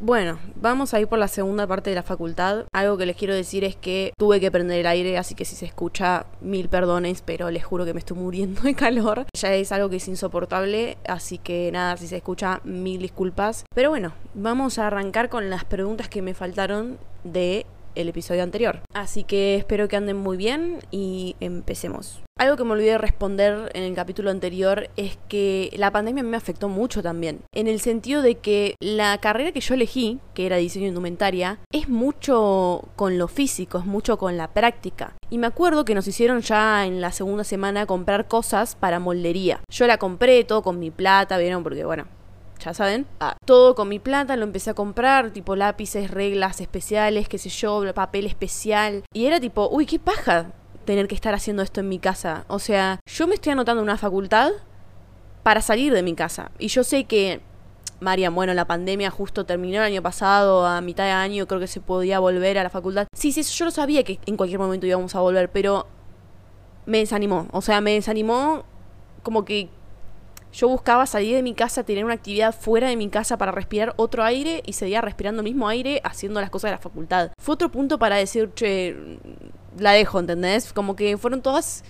Bueno, vamos a ir por la segunda parte de la facultad. Algo que les quiero decir es que tuve que prender el aire, así que si se escucha, mil perdones, pero les juro que me estoy muriendo de calor. Ya es algo que es insoportable, así que nada, si se escucha, mil disculpas. Pero bueno, vamos a arrancar con las preguntas que me faltaron de el episodio anterior. Así que espero que anden muy bien y empecemos. Algo que me olvidé de responder en el capítulo anterior es que la pandemia me afectó mucho también. En el sentido de que la carrera que yo elegí, que era diseño indumentaria, es mucho con lo físico, es mucho con la práctica. Y me acuerdo que nos hicieron ya en la segunda semana comprar cosas para moldería. Yo la compré todo con mi plata, ¿vieron? Porque bueno, ya saben, todo con mi plata lo empecé a comprar, tipo lápices, reglas especiales, qué sé yo, papel especial. Y era tipo, uy, qué paja tener que estar haciendo esto en mi casa. O sea, yo me estoy anotando una facultad para salir de mi casa. Y yo sé que, María, bueno, la pandemia justo terminó el año pasado, a mitad de año creo que se podía volver a la facultad. Sí, sí, yo lo sabía que en cualquier momento íbamos a volver, pero me desanimó. O sea, me desanimó como que yo buscaba salir de mi casa, tener una actividad fuera de mi casa para respirar otro aire y seguía respirando el mismo aire haciendo las cosas de la facultad. Fue otro punto para decir, che, la dejo, ¿entendés? Como que fueron todas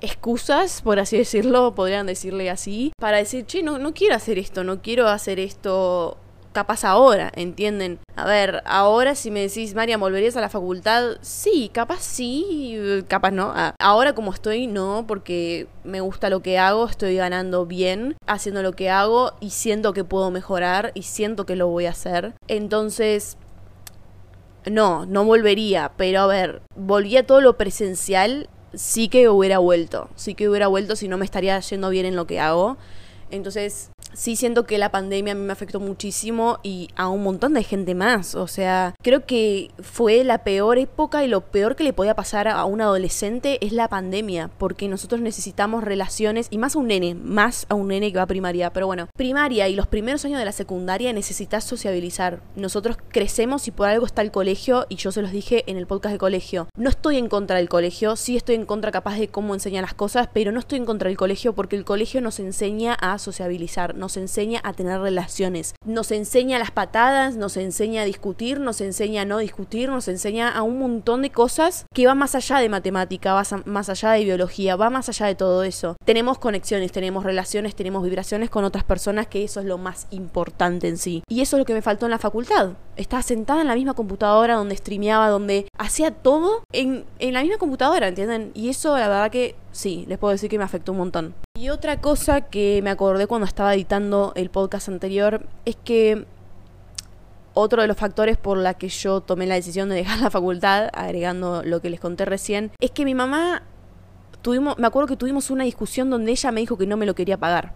excusas, por así decirlo, podrían decirle así, para decir, che, no, no quiero hacer esto, no quiero hacer esto capaz ahora, ¿entienden? A ver, ahora si me decís, María, ¿volverías a la facultad? Sí, capaz sí, capaz no. Ah, ahora como estoy, no, porque me gusta lo que hago, estoy ganando bien haciendo lo que hago y siento que puedo mejorar y siento que lo voy a hacer. Entonces, no, no volvería, pero a ver, volví a todo lo presencial, sí que hubiera vuelto, sí que hubiera vuelto si no me estaría yendo bien en lo que hago. Entonces, sí siento que la pandemia a mí me afectó muchísimo y a un montón de gente más. O sea, creo que fue la peor época y lo peor que le podía pasar a un adolescente es la pandemia, porque nosotros necesitamos relaciones y más a un nene, más a un nene que va a primaria. Pero bueno, primaria y los primeros años de la secundaria necesitas sociabilizar. Nosotros crecemos y por algo está el colegio y yo se los dije en el podcast de colegio. No estoy en contra del colegio, sí estoy en contra capaz de cómo enseñan las cosas, pero no estoy en contra del colegio porque el colegio nos enseña a sociabilizar nos enseña a tener relaciones, nos enseña las patadas, nos enseña a discutir, nos enseña a no discutir, nos enseña a un montón de cosas que va más allá de matemática, va más allá de biología, va más allá de todo eso. Tenemos conexiones, tenemos relaciones, tenemos vibraciones con otras personas, que eso es lo más importante en sí. Y eso es lo que me faltó en la facultad. Estaba sentada en la misma computadora donde streameaba, donde hacía todo en, en la misma computadora, ¿entienden? Y eso la verdad que sí, les puedo decir que me afectó un montón. Y otra cosa que me acordé cuando estaba editando el podcast anterior es que otro de los factores por la que yo tomé la decisión de dejar la facultad, agregando lo que les conté recién, es que mi mamá tuvimos, me acuerdo que tuvimos una discusión donde ella me dijo que no me lo quería pagar.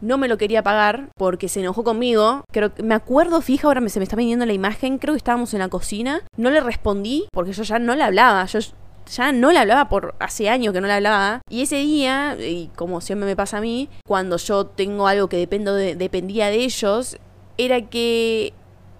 No me lo quería pagar porque se enojó conmigo. Creo me acuerdo, fija, ahora se me está viniendo la imagen. Creo que estábamos en la cocina. No le respondí porque yo ya no le hablaba. Yo ya no le hablaba por hace años que no le hablaba. Y ese día, y como siempre me pasa a mí, cuando yo tengo algo que dependo de, dependía de ellos, era que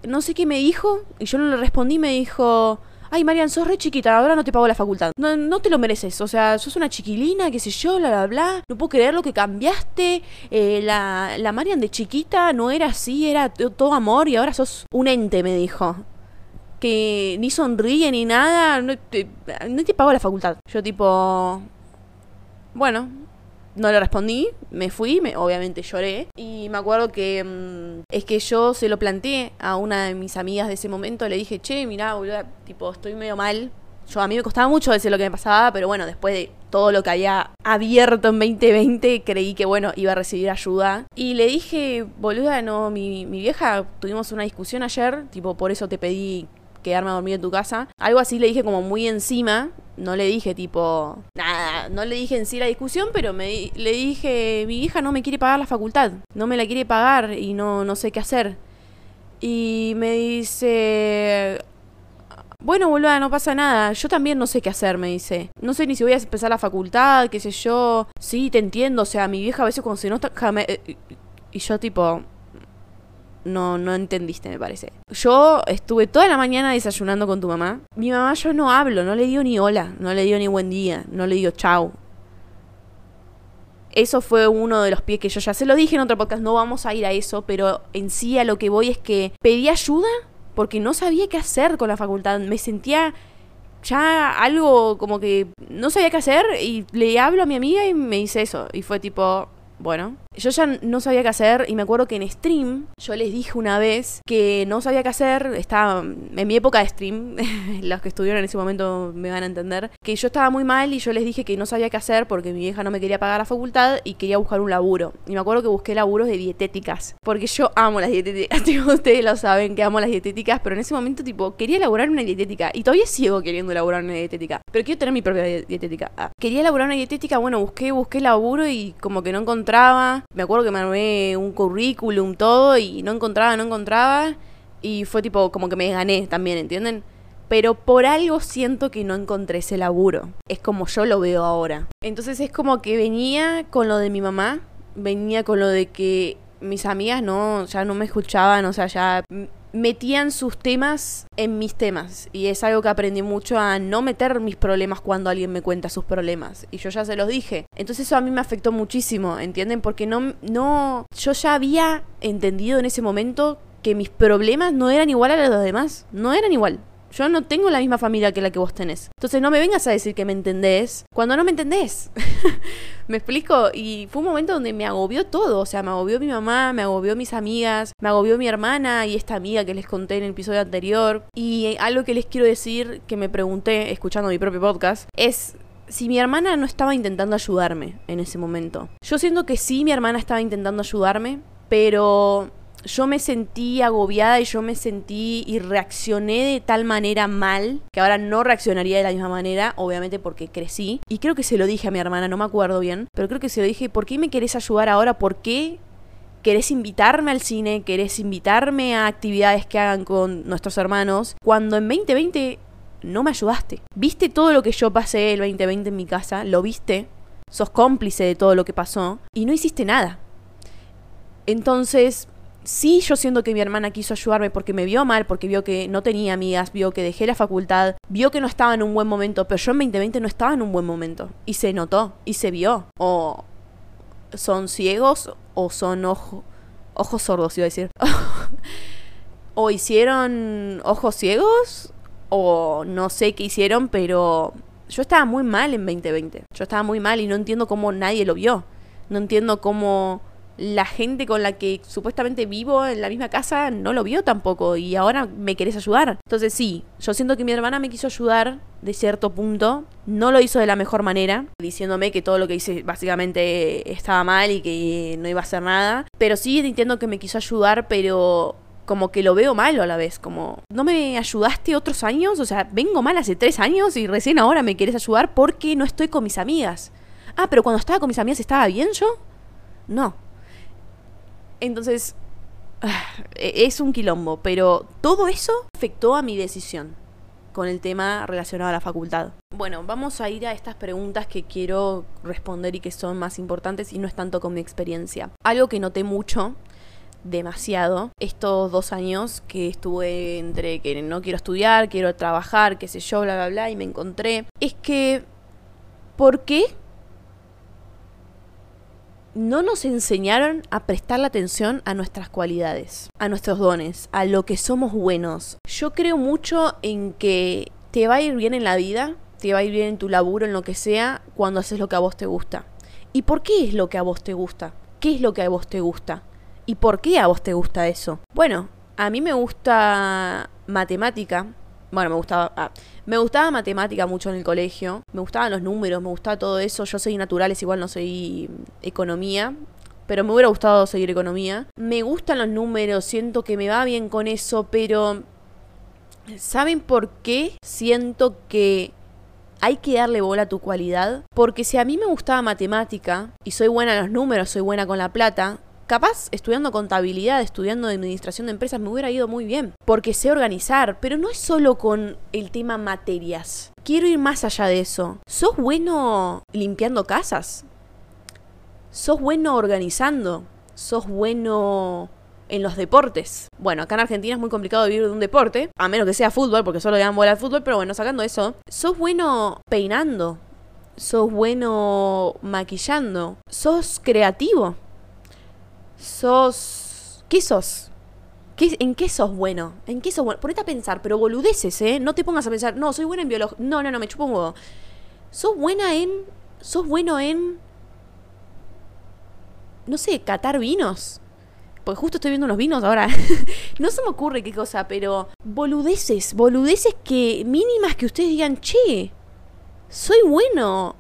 no sé qué me dijo, y yo no le respondí, me dijo, ay Marian, sos re chiquita, ahora no te pago la facultad. No, no te lo mereces, o sea, sos una chiquilina, qué sé yo, bla, bla, bla. No puedo creer lo que cambiaste. Eh, la, la Marian de chiquita no era así, era todo amor y ahora sos un ente, me dijo que ni sonríe ni nada, no te, no te pago la facultad. Yo tipo, bueno, no le respondí, me fui, me, obviamente lloré. Y me acuerdo que mm, es que yo se lo planteé a una de mis amigas de ese momento, le dije, che, mirá, boludo, tipo, estoy medio mal. Yo a mí me costaba mucho decir lo que me pasaba, pero bueno, después de todo lo que había abierto en 2020, creí que bueno, iba a recibir ayuda. Y le dije, boluda, no, mi, mi vieja, tuvimos una discusión ayer, tipo, por eso te pedí quedarme a dormir en tu casa. Algo así le dije como muy encima. No le dije tipo, nada, no le dije en sí la discusión, pero me, le dije, mi hija no me quiere pagar la facultad, no me la quiere pagar y no, no sé qué hacer. Y me dice, bueno, boluda, no pasa nada. Yo también no sé qué hacer, me dice. No sé ni si voy a empezar la facultad, qué sé yo. Sí, te entiendo. O sea, mi vieja a veces cuando se nota... Eh, y yo tipo, no, no entendiste, me parece. Yo estuve toda la mañana desayunando con tu mamá. Mi mamá yo no hablo, no le digo ni hola, no le digo ni buen día, no le digo chau. eso fue uno de los pies que yo ya se lo dije en otro podcast, no vamos a ir a eso, pero en sí a lo que voy es que pedí ayuda porque no sabía qué hacer con la facultad. Me sentía ya algo como que no sabía qué hacer y le hablo a mi amiga y me dice eso. Y fue tipo, bueno, yo ya no sabía qué hacer y me acuerdo que en stream yo les dije una vez que no sabía qué hacer, estaba en mi época de stream, los que estuvieron en ese momento me van a entender, que yo estaba muy mal y yo les dije que no sabía qué hacer porque mi vieja no me quería pagar la facultad y quería buscar un laburo. Y me acuerdo que busqué laburos de dietéticas, porque yo amo las dietéticas, ustedes lo saben que amo las dietéticas, pero en ese momento tipo quería elaborar una dietética y todavía sigo queriendo elaborar una dietética, pero quiero tener mi propia dietética. Ah, quería elaborar una dietética, bueno, busqué, busqué laburo y como que no encontraba me acuerdo que me armé un currículum, todo, y no encontraba, no encontraba. Y fue tipo, como que me gané también, ¿entienden? Pero por algo siento que no encontré ese laburo. Es como yo lo veo ahora. Entonces es como que venía con lo de mi mamá, venía con lo de que mis amigas no, ya no me escuchaban, o sea, ya metían sus temas en mis temas. Y es algo que aprendí mucho a no meter mis problemas cuando alguien me cuenta sus problemas. Y yo ya se los dije. Entonces eso a mí me afectó muchísimo, ¿entienden? Porque no, no, yo ya había entendido en ese momento que mis problemas no eran igual a los demás. No eran igual. Yo no tengo la misma familia que la que vos tenés. Entonces no me vengas a decir que me entendés cuando no me entendés. ¿Me explico? Y fue un momento donde me agobió todo. O sea, me agobió mi mamá, me agobió mis amigas, me agobió mi hermana y esta amiga que les conté en el episodio anterior. Y algo que les quiero decir, que me pregunté escuchando mi propio podcast, es si mi hermana no estaba intentando ayudarme en ese momento. Yo siento que sí, mi hermana estaba intentando ayudarme, pero yo me sentí agobiada y yo me sentí y reaccioné de tal manera mal que ahora no reaccionaría de la misma manera, obviamente porque crecí. Y creo que se lo dije a mi hermana, no me acuerdo bien, pero creo que se lo dije, ¿por qué me querés ayudar ahora? ¿Por qué querés invitarme al cine? ¿Querés invitarme a actividades que hagan con nuestros hermanos? Cuando en 2020 no me ayudaste. ¿Viste todo lo que yo pasé el 2020 en mi casa? ¿Lo viste? Sos cómplice de todo lo que pasó y no hiciste nada. Entonces, sí yo siento que mi hermana quiso ayudarme porque me vio mal, porque vio que no tenía amigas, vio que dejé la facultad, vio que no estaba en un buen momento, pero yo en 2020 no estaba en un buen momento. Y se notó, y se vio. O son ciegos o son ojos ojos sordos, iba a decir. o hicieron ojos ciegos o no sé qué hicieron, pero yo estaba muy mal en 2020. Yo estaba muy mal y no entiendo cómo nadie lo vio. No entiendo cómo la gente con la que supuestamente vivo en la misma casa no lo vio tampoco y ahora me querés ayudar. Entonces sí, yo siento que mi hermana me quiso ayudar de cierto punto, no lo hizo de la mejor manera, diciéndome que todo lo que hice básicamente estaba mal y que no iba a hacer nada, pero sí entiendo que me quiso ayudar, pero como que lo veo malo a la vez, como, ¿no me ayudaste otros años? O sea, vengo mal hace tres años y recién ahora me quieres ayudar porque no estoy con mis amigas. Ah, pero cuando estaba con mis amigas estaba bien yo. No, entonces, e-, es un quilombo, pero todo eso afectó a mi decisión con el tema relacionado a la facultad. Bueno, vamos a ir a estas preguntas que quiero responder y que son más importantes y no es tanto con mi experiencia. Algo que noté mucho, demasiado, estos dos años que estuve entre que no quiero estudiar, quiero trabajar, qué sé yo, bla, bla, bla, y me encontré, es que, ¿por qué no nos enseñaron a prestar la atención a nuestras cualidades, a nuestros dones, a lo que somos buenos. Yo creo mucho en que te va a ir bien en la vida, te va a ir bien en tu laburo, en lo que sea, cuando haces lo que a vos te gusta. ¿Y por qué es lo que a vos te gusta? ¿Qué es lo que a vos te gusta? ¿Y por qué a vos te gusta eso? Bueno, a mí me gusta matemática, bueno, me gustaba, ah, me gustaba matemática mucho en el colegio, me gustaban los números, me gustaba todo eso. Yo soy naturales, igual no soy economía, pero me hubiera gustado seguir economía. Me gustan los números, siento que me va bien con eso, pero ¿saben por qué siento que hay que darle bola a tu cualidad? Porque si a mí me gustaba matemática y soy buena en los números, soy buena con la plata, Capaz, estudiando contabilidad, estudiando administración de empresas, me hubiera ido muy bien, porque sé organizar, pero no es solo con el tema materias. Quiero ir más allá de eso. ¿Sos bueno limpiando casas? ¿Sos bueno organizando? ¿Sos bueno en los deportes. Bueno, acá en Argentina es muy complicado vivir de un deporte, a menos que sea fútbol, porque solo le dan bola al fútbol, pero bueno, sacando eso, sos bueno peinando, sos bueno maquillando, sos creativo, sos... ¿Qué sos? ¿En qué sos bueno? ¿En qué sos bueno? Ponete a pensar, pero boludeces, ¿eh? No te pongas a pensar, no, soy buena en biología. No, no, no, me chupo. Sos buena en... Sos bueno en... No sé, catar vinos. Porque justo estoy viendo unos vinos ahora. no se me ocurre qué cosa, pero boludeces, boludeces que mínimas que ustedes digan, che, soy bueno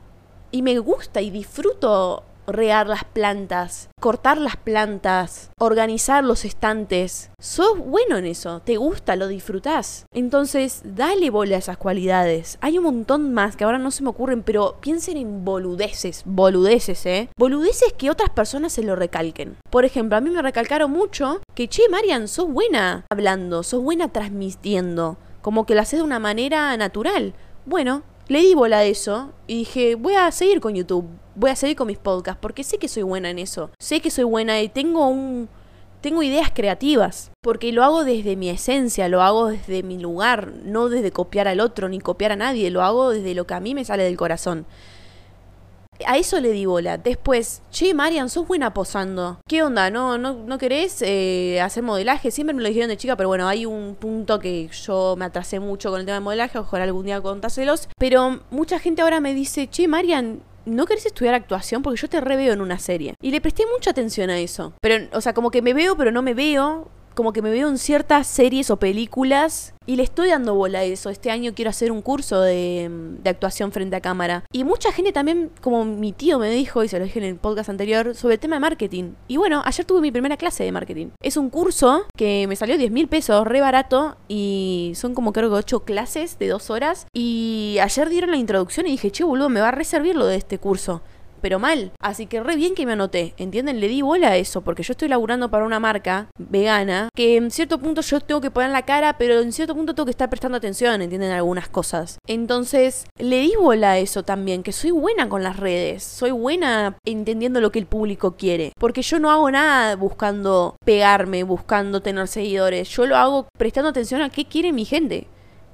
y me gusta y disfruto rear las plantas, cortar las plantas, organizar los estantes. Sos bueno en eso, te gusta, lo disfrutás. Entonces, dale bola a esas cualidades. Hay un montón más que ahora no se me ocurren, pero piensen en boludeces, boludeces, ¿eh? Boludeces que otras personas se lo recalquen. Por ejemplo, a mí me recalcaron mucho que, che, Marian, sos buena hablando, sos buena transmitiendo, como que lo haces de una manera natural. Bueno, le di bola a eso y dije, voy a seguir con YouTube, voy a seguir con mis podcasts, porque sé que soy buena en eso. Sé que soy buena y tengo un. Tengo ideas creativas, porque lo hago desde mi esencia, lo hago desde mi lugar, no desde copiar al otro ni copiar a nadie, lo hago desde lo que a mí me sale del corazón. A eso le di bola. Después, che, Marian, sos buena posando. ¿Qué onda? ¿No, no, no querés eh, hacer modelaje? Siempre me lo dijeron de chica, pero bueno, hay un punto que yo me atrasé mucho con el tema de modelaje. Ojalá algún día contáselos. Pero mucha gente ahora me dice, che, Marian, ¿no querés estudiar actuación? Porque yo te reveo en una serie. Y le presté mucha atención a eso. Pero, o sea, como que me veo, pero no me veo como que me veo en ciertas series o películas y le estoy dando bola a eso. Este año quiero hacer un curso de, actuación frente a cámara. Y mucha gente también, como mi tío me dijo, y se lo dije en el podcast anterior, sobre el tema de marketing. Y bueno, ayer tuve mi primera clase de marketing. Es un curso que me salió 10 mil pesos, re barato, y son como creo que 8 clases de 2 horas. Y ayer dieron la introducción y dije, che, boludo, me va a reservar lo de este curso pero mal. Así que re bien que me anoté, ¿entienden? Le di bola a eso, porque yo estoy laburando para una marca vegana, que en cierto punto yo tengo que poner la cara, pero en cierto punto tengo que estar prestando atención, ¿entienden? Algunas cosas. Entonces, le di bola a eso también, que soy buena con las redes, soy buena entendiendo lo que el público quiere, porque yo no hago nada buscando pegarme, buscando tener seguidores, yo lo hago prestando atención a qué quiere mi gente.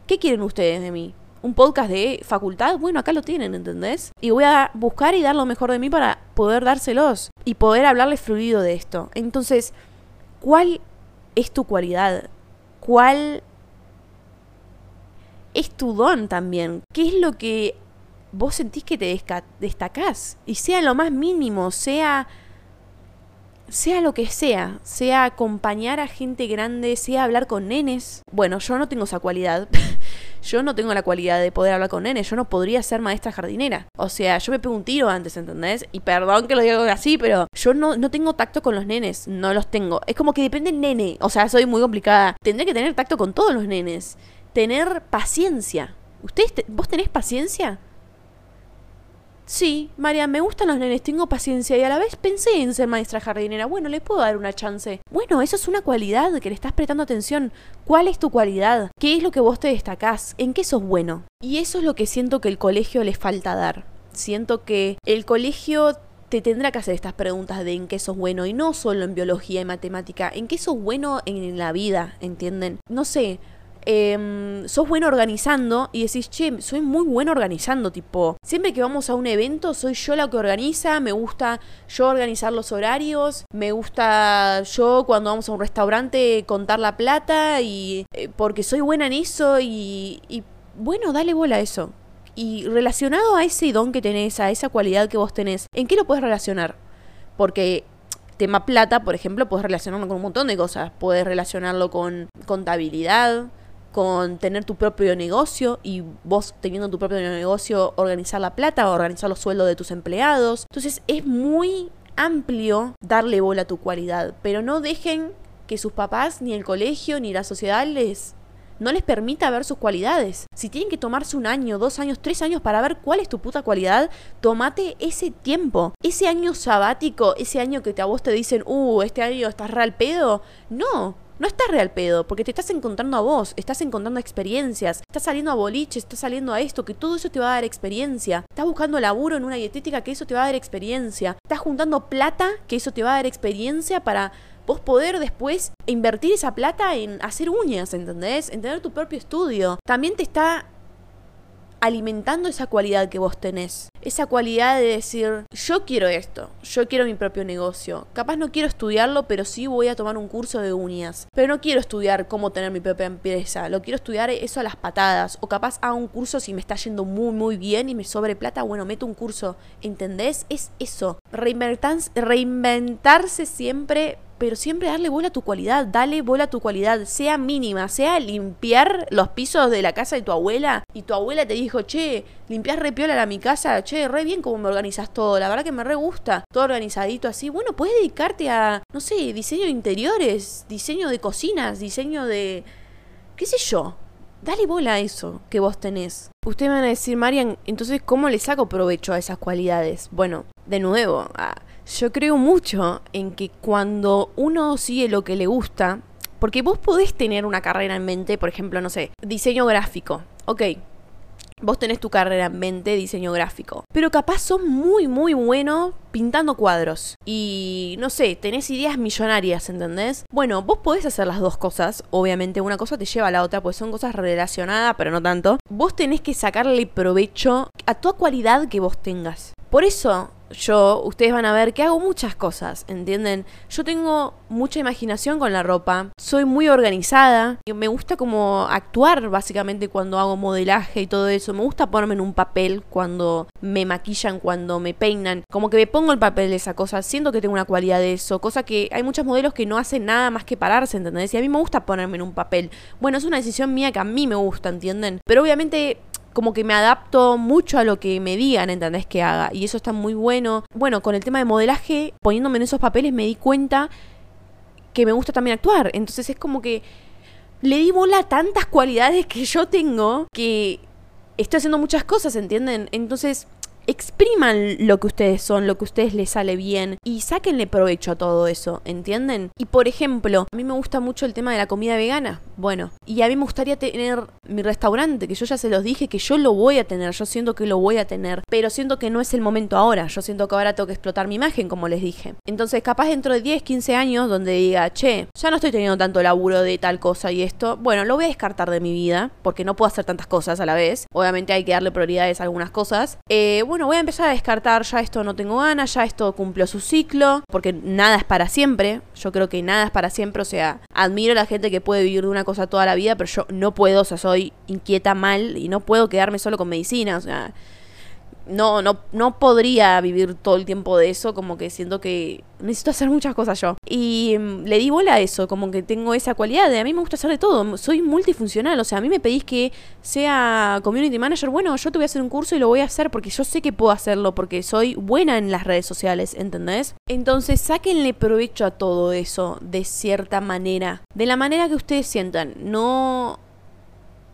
¿Qué quieren ustedes de mí? Un podcast de facultad, bueno, acá lo tienen, ¿entendés? Y voy a buscar y dar lo mejor de mí para poder dárselos y poder hablarles fluido de esto. Entonces, ¿cuál es tu cualidad? ¿Cuál es tu don también? ¿Qué es lo que vos sentís que te destacás? Y sea lo más mínimo, sea sea lo que sea, sea acompañar a gente grande, sea hablar con nenes. Bueno, yo no tengo esa cualidad. yo no tengo la cualidad de poder hablar con nenes, yo no podría ser maestra jardinera. O sea, yo me pego un tiro antes, ¿entendés? Y perdón que lo diga así, pero yo no, no tengo tacto con los nenes, no los tengo. Es como que depende del nene, o sea, soy muy complicada. Tendré que tener tacto con todos los nenes, tener paciencia. ¿Ustedes, vos tenés paciencia? Sí, María, me gustan los nenes, tengo paciencia y a la vez pensé en ser maestra jardinera. Bueno, le puedo dar una chance. Bueno, eso es una cualidad que le estás prestando atención. ¿Cuál es tu cualidad? ¿Qué es lo que vos te destacás? ¿En qué sos bueno? Y eso es lo que siento que el colegio le falta dar. Siento que el colegio te tendrá que hacer estas preguntas de en qué sos bueno y no solo en biología y matemática, en qué sos bueno en la vida, ¿entienden? No sé, eh, sos bueno organizando y decís, che, soy muy bueno organizando, tipo, siempre que vamos a un evento soy yo la que organiza, me gusta yo organizar los horarios, me gusta yo cuando vamos a un restaurante contar la plata y eh, porque soy buena en eso y, y bueno, dale bola a eso. Y relacionado a ese don que tenés, a esa cualidad que vos tenés, ¿en qué lo puedes relacionar? Porque tema plata, por ejemplo, puedes relacionarlo con un montón de cosas. Puedes relacionarlo con contabilidad, con tener tu propio negocio y vos teniendo tu propio negocio organizar la plata, organizar los sueldos de tus empleados. Entonces es muy amplio darle bola a tu cualidad, pero no dejen que sus papás, ni el colegio, ni la sociedad les no les permita ver sus cualidades. Si tienen que tomarse un año, dos años, tres años para ver cuál es tu puta cualidad, tomate ese tiempo. Ese año sabático, ese año que a vos te dicen, uh, este año estás real pedo. No, no estás real pedo, porque te estás encontrando a vos, estás encontrando experiencias, estás saliendo a boliche, estás saliendo a esto, que todo eso te va a dar experiencia. Estás buscando laburo en una dietética, que eso te va a dar experiencia. Estás juntando plata, que eso te va a dar experiencia para vos poder después invertir esa plata en hacer uñas, ¿entendés? En tener tu propio estudio. También te está alimentando esa cualidad que vos tenés. Esa cualidad de decir, yo quiero esto, yo quiero mi propio negocio. Capaz no quiero estudiarlo, pero sí voy a tomar un curso de uñas. Pero no quiero estudiar cómo tener mi propia empresa, lo quiero estudiar eso a las patadas. O capaz hago un curso si me está yendo muy, muy bien y me sobre plata, bueno, meto un curso. ¿Entendés? Es eso. reinventarse siempre pero siempre darle bola a tu cualidad, dale bola a tu cualidad, sea mínima, sea limpiar los pisos de la casa de tu abuela y tu abuela te dijo, che, limpias re piola a mi casa, che, re bien cómo me organizas todo, la verdad que me re gusta, todo organizadito así, bueno, puedes dedicarte a, no sé, diseño de interiores, diseño de cocinas, diseño de, qué sé yo, dale bola a eso que vos tenés. Ustedes me van a decir, Marian, entonces, ¿cómo le saco provecho a esas cualidades? Bueno, de nuevo, a yo creo mucho en que cuando uno sigue lo que le gusta, porque vos podés tener una carrera en mente, por ejemplo, no sé, diseño gráfico. Ok, vos tenés tu carrera en mente, diseño gráfico. Pero capaz sos muy, muy bueno pintando cuadros. Y no sé, tenés ideas millonarias, ¿entendés? Bueno, vos podés hacer las dos cosas. Obviamente una cosa te lleva a la otra, pues son cosas relacionadas, pero no tanto. Vos tenés que sacarle provecho a toda cualidad que vos tengas. Por eso yo, ustedes van a ver que hago muchas cosas, ¿entienden? Yo tengo mucha imaginación con la ropa, soy muy organizada, y me gusta como actuar básicamente cuando hago modelaje y todo eso, me gusta ponerme en un papel cuando me maquillan, cuando me peinan, como que me pongo el papel de esa cosa, siento que tengo una cualidad de eso, cosa que hay muchos modelos que no hacen nada más que pararse, ¿entendés? Y a mí me gusta ponerme en un papel. Bueno, es una decisión mía que a mí me gusta, ¿entienden? Pero obviamente como que me adapto mucho a lo que me digan, ¿entendés? Que haga. Y eso está muy bueno. Bueno, con el tema de modelaje, poniéndome en esos papeles, me di cuenta que me gusta también actuar. Entonces es como que le di bola a tantas cualidades que yo tengo que estoy haciendo muchas cosas, ¿entienden? Entonces expriman lo que ustedes son, lo que a ustedes les sale bien y sáquenle provecho a todo eso, ¿entienden? Y por ejemplo, a mí me gusta mucho el tema de la comida vegana. Bueno, y a mí me gustaría tener mi restaurante, que yo ya se los dije que yo lo voy a tener, yo siento que lo voy a tener, pero siento que no es el momento ahora, yo siento que ahora tengo que explotar mi imagen, como les dije. Entonces, capaz dentro de 10, 15 años, donde diga, che, ya no estoy teniendo tanto laburo de tal cosa y esto, bueno, lo voy a descartar de mi vida, porque no puedo hacer tantas cosas a la vez. Obviamente hay que darle prioridades a algunas cosas. Eh, bueno, voy a empezar a descartar, ya esto no tengo ganas, ya esto cumplió su ciclo, porque nada es para siempre. Yo creo que nada es para siempre, o sea, admiro a la gente que puede vivir de una cosa toda la vida, pero yo no puedo, o sea, soy inquieta mal y no puedo quedarme solo con medicina, o sea, no, no, no podría vivir todo el tiempo de eso, como que siento que necesito hacer muchas cosas yo. Y mm, le di bola a eso, como que tengo esa cualidad de a mí me gusta hacer de todo, soy multifuncional, o sea, a mí me pedís que sea community manager, bueno, yo te voy a hacer un curso y lo voy a hacer porque yo sé que puedo hacerlo, porque soy buena en las redes sociales, ¿entendés? Entonces, sáquenle provecho a todo eso de cierta manera, de la manera que ustedes sientan, no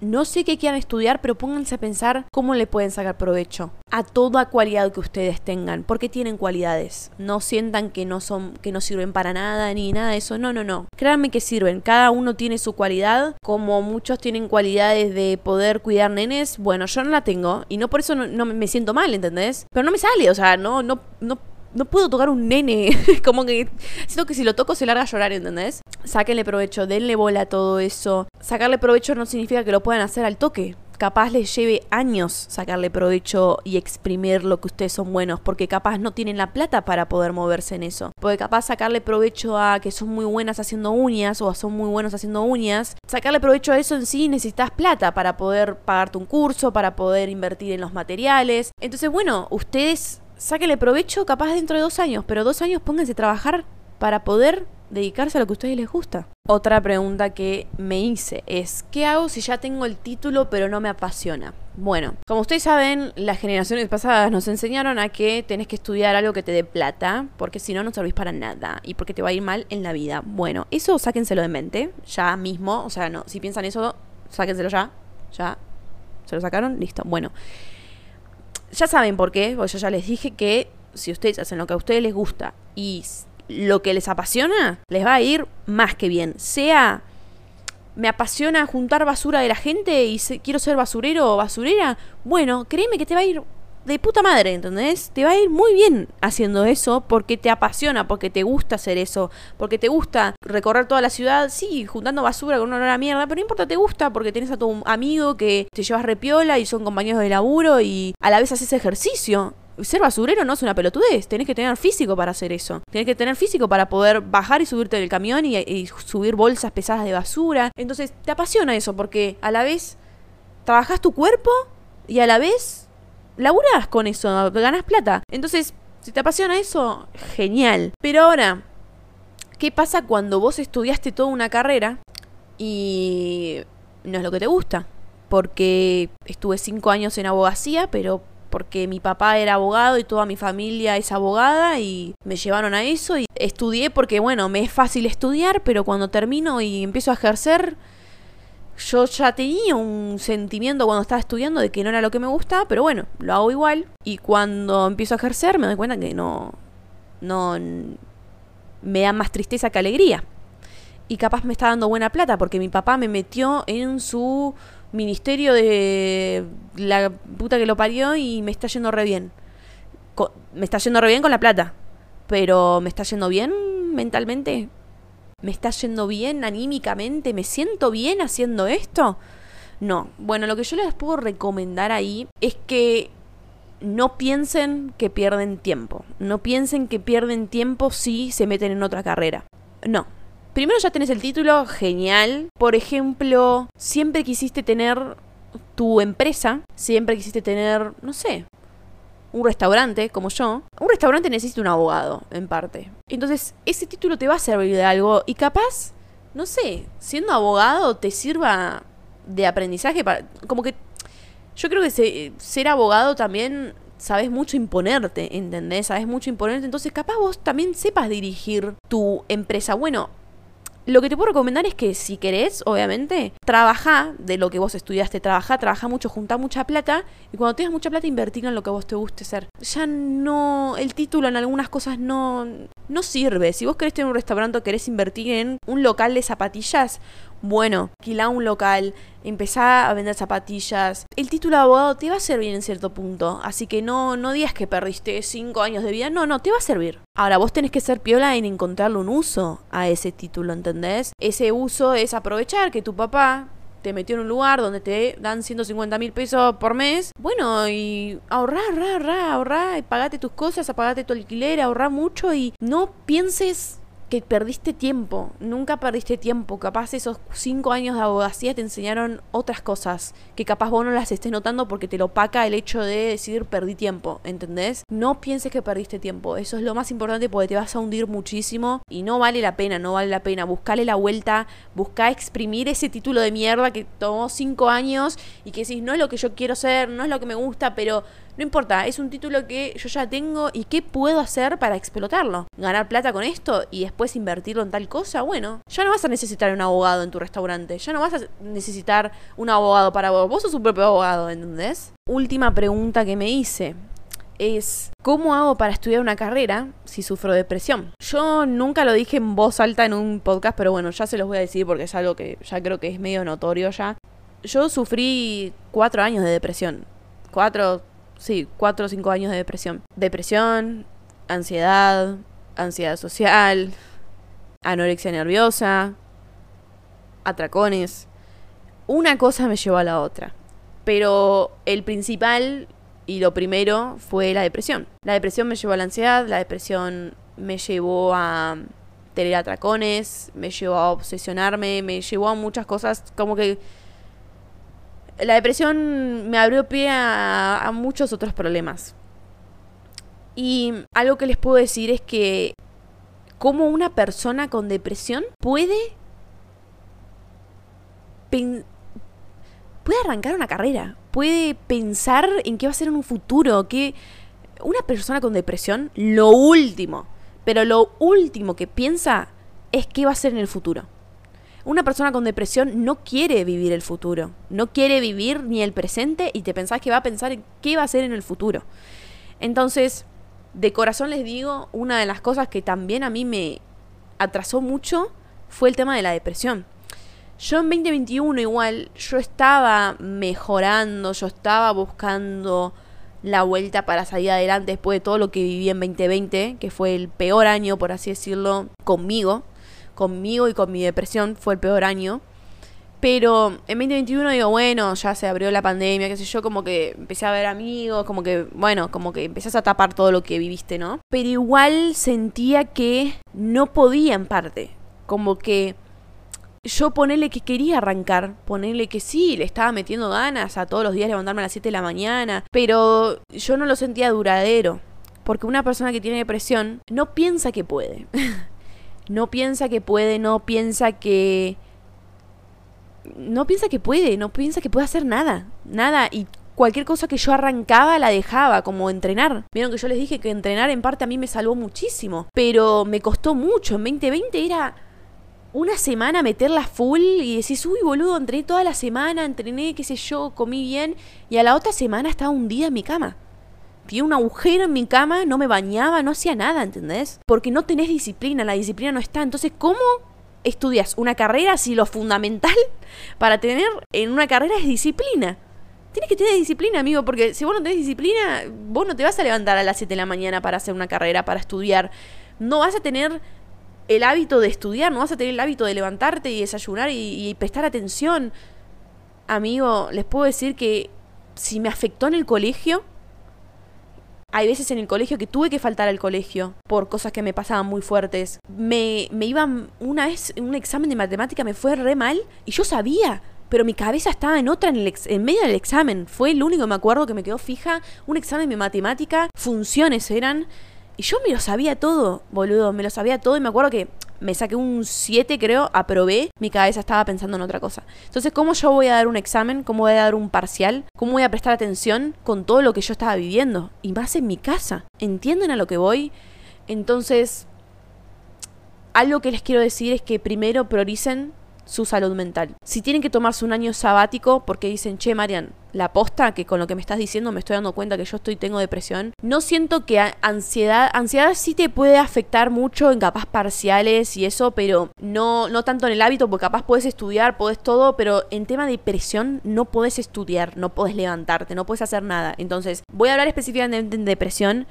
no sé qué quieran estudiar, pero pónganse a pensar cómo le pueden sacar provecho a toda cualidad que ustedes tengan, porque tienen cualidades. No sientan que no son que no sirven para nada ni nada de eso. No, no, no. Créanme que sirven. Cada uno tiene su cualidad, como muchos tienen cualidades de poder cuidar nenes. Bueno, yo no la tengo y no por eso no, me siento mal, ¿entendés? Pero no me sale, o sea, no no no no puedo tocar un nene. como que siento que si lo toco se larga a llorar, ¿entendés? Sáquenle provecho, denle bola a todo eso. Sacarle provecho no significa que lo puedan hacer al toque. Capaz les lleve años sacarle provecho y exprimir lo que ustedes son buenos, porque capaz no tienen la plata para poder moverse en eso. Porque capaz sacarle provecho a que son muy buenas haciendo uñas o son muy buenos haciendo uñas, sacarle provecho a eso en sí necesitas plata para poder pagarte un curso, para poder invertir en los materiales. Entonces, bueno, ustedes sáquenle provecho capaz dentro de dos años, pero dos años pónganse a trabajar para poder dedicarse a lo que a ustedes les gusta. Otra pregunta que me hice es, ¿qué hago si ya tengo el título pero no me apasiona? Bueno, como ustedes saben, las generaciones pasadas nos enseñaron a que tenés que estudiar algo que te dé plata, porque si no, no servís para nada y porque te va a ir mal en la vida. Bueno, eso sáquenselo de mente, ya mismo, o sea, no, si piensan eso, sáquenselo ya, ya, se lo sacaron, listo. Bueno, ya saben por qué, porque yo ya les dije que si ustedes hacen lo que a ustedes les gusta y lo que les apasiona, les va a ir más que bien. Sea, me apasiona juntar basura de la gente y quiero ser basurero o basurera, bueno, créeme que te va a ir de puta madre, ¿entendés? Te va a ir muy bien haciendo eso porque te apasiona, porque te gusta hacer eso, porque te gusta recorrer toda la ciudad, sí, juntando basura con una hora mierda, pero no importa, te gusta porque tienes a tu amigo que te llevas repiola y son compañeros de laburo y a la vez haces ejercicio ser basurero no es una pelotudez, tenés que tener físico para hacer eso. Tenés que tener físico para poder bajar y subirte del camión y, subir bolsas pesadas de basura. Entonces, te apasiona eso porque a la vez trabajas tu cuerpo y a la vez laburás con eso, ganas plata. Entonces, si te apasiona eso, genial. Pero ahora, ¿qué pasa cuando vos estudiaste toda una carrera y no es lo que te gusta? Porque estuve cinco años en abogacía, pero porque mi papá era abogado y toda mi familia es abogada y me llevaron a eso y estudié porque bueno, me es fácil estudiar, pero cuando termino y empiezo a ejercer, yo ya tenía un sentimiento cuando estaba estudiando de que no era lo que me gustaba, pero bueno, lo hago igual y cuando empiezo a ejercer me doy cuenta que no no me da más tristeza que alegría. Y capaz me está dando buena plata porque mi papá me metió en su ministerio de la puta que lo parió y me está yendo re bien. me está yendo re bien con la plata. Pero me está yendo bien mentalmente. ¿Me está yendo bien anímicamente? ¿Me siento bien haciendo esto? No. Bueno, lo que yo les puedo recomendar ahí es que no piensen que pierden tiempo. No piensen que pierden tiempo si se meten en otra carrera. No primero ya tenés el título, genial. Por ejemplo, siempre quisiste tener tu empresa, siempre quisiste tener, no sé, un restaurante como yo. Un restaurante necesita un abogado, en parte. Entonces, ese título te va a servir de algo y capaz, no sé, siendo abogado te sirva de aprendizaje para... Como que yo creo que ser abogado también sabes mucho imponerte, ¿entendés? Sabes mucho imponerte, entonces capaz vos también sepas dirigir tu empresa. Bueno, lo que te puedo recomendar es que si querés, obviamente, trabaja de lo que vos estudiaste, trabaja, trabaja mucho, junta mucha plata y cuando tengas mucha plata invertir en lo que vos te guste ser. Ya no, el título en algunas cosas no, no sirve. Si vos querés tener un restaurante querés invertir en un local de zapatillas, bueno, alquila un local, empezá a vender zapatillas. El título de abogado te va a servir en cierto punto, así que no, no digas que perdiste cinco años de vida, no, no, te va a servir. Ahora, vos tenés que ser piola en encontrarle un uso a ese título, ¿entendés? Ese uso es aprovechar que tu papá te metió en un lugar donde te dan 150 mil pesos por mes, bueno, y ahorrar, ahorrar, ahorrar, y pagate tus cosas, apagate tu alquiler, ahorrar mucho y no pienses que perdiste tiempo, nunca perdiste tiempo, capaz esos cinco años de abogacía te enseñaron otras cosas, que capaz vos no las estés notando porque te lo paca el hecho de decir perdí tiempo, ¿entendés? No pienses que perdiste tiempo, eso es lo más importante porque te vas a hundir muchísimo y no vale la pena, no vale la pena, buscale la vuelta, busca exprimir ese título de mierda que tomó cinco años y que decís no es lo que yo quiero ser, no es lo que me gusta, pero no importa, es un título que yo ya tengo y qué puedo hacer para explotarlo. Ganar plata con esto y después invertirlo en tal cosa, bueno, ya no vas a necesitar un abogado en tu restaurante, ya no vas a necesitar un abogado para vos, vos sos un propio abogado, ¿entendés? Última pregunta que me hice es ¿cómo hago para estudiar una carrera si sufro depresión? Yo nunca lo dije en voz alta en un podcast, pero bueno, ya se los voy a decir porque es algo que ya creo que es medio notorio ya. Yo sufrí cuatro años de depresión. Cuatro, sí, cuatro o cinco años de depresión. Depresión, ansiedad, ansiedad social, anorexia nerviosa, atracones. Una cosa me llevó a la otra. Pero el principal y lo primero fue la depresión. La depresión me llevó a la ansiedad, la depresión me llevó a tener atracones, me llevó a obsesionarme, me llevó a muchas cosas como que la depresión me abrió pie a, muchos otros problemas. Y algo que les puedo decir es que cómo una persona con depresión puede puede arrancar una carrera, puede pensar en qué va a ser en un futuro, que una persona con depresión lo último, pero lo último que piensa es qué va a ser en el futuro. Una persona con depresión no quiere vivir el futuro, no quiere vivir ni el presente y te pensás que va a pensar en qué va a ser en el futuro. Entonces, de corazón les digo, una de las cosas que también a mí me atrasó mucho fue el tema de la depresión. Yo en 2021 igual, yo estaba mejorando, yo estaba buscando la vuelta para salir adelante después de todo lo que viví en 2020, que fue el peor año, por así decirlo, conmigo. Conmigo y con mi depresión fue el peor año. Pero en 2021 digo, bueno, ya se abrió la pandemia, qué sé yo, como que empecé a ver amigos, como que, bueno, como que empezás a tapar todo lo que viviste, ¿no? Pero igual sentía que no podía en parte. Como que yo ponerle que quería arrancar, ponerle que sí, le estaba metiendo ganas a todos los días levantarme a las 7 de la mañana, pero yo no lo sentía duradero. Porque una persona que tiene depresión no piensa que puede. no piensa que puede, no piensa que no piensa que puede, no piensa que puede hacer nada, nada. Y cualquier cosa que yo arrancaba la dejaba, como entrenar. Vieron que yo les dije que entrenar en parte a mí me salvó muchísimo, pero me costó mucho. En 2020 era una semana meterla full y decís, uy, boludo, entrené toda la semana, entrené, qué sé yo, comí bien, y a la otra semana estaba hundida en mi cama. Tenía un agujero en mi cama, no me bañaba, no hacía nada, ¿entendés? Porque no tenés disciplina, la disciplina no está. Entonces, ¿cómo estudias una carrera si lo fundamental para tener en una carrera es disciplina. Tienes que tener disciplina, amigo, porque si vos no tenés disciplina, vos no te vas a levantar a las 7 de la mañana para hacer una carrera, para estudiar. No vas a tener el hábito de estudiar, no vas a tener el hábito de levantarte y desayunar y, y prestar atención. Amigo, les puedo decir que si me afectó en el colegio, hay veces en el colegio que tuve que faltar al colegio por cosas que me pasaban muy fuertes. Me, me iban una vez, un examen de matemática me fue re mal y yo sabía, pero mi cabeza estaba en otra en, el en medio del examen. Fue el único, me acuerdo, que me quedó fija. Un examen de matemática, funciones eran. Y yo me lo sabía todo, boludo, me lo sabía todo y me acuerdo que me saqué un 7 creo, aprobé, mi cabeza estaba pensando en otra cosa. Entonces, ¿cómo yo voy a dar un examen? ¿Cómo voy a dar un parcial? ¿Cómo voy a prestar atención con todo lo que yo estaba viviendo? Y más en mi casa. ¿Entienden a lo que voy? Entonces, algo que les quiero decir es que primero prioricen su salud mental. Si tienen que tomarse un año sabático porque dicen, che, Marian, la posta que con lo que me estás diciendo me estoy dando cuenta que yo estoy tengo depresión. No siento que ansiedad, ansiedad sí te puede afectar mucho en capaz parciales y eso, pero no no tanto en el hábito porque capaz puedes estudiar, puedes todo, pero en tema de depresión no puedes estudiar, no puedes levantarte, no puedes hacer nada. Entonces, voy a hablar específicamente de depresión.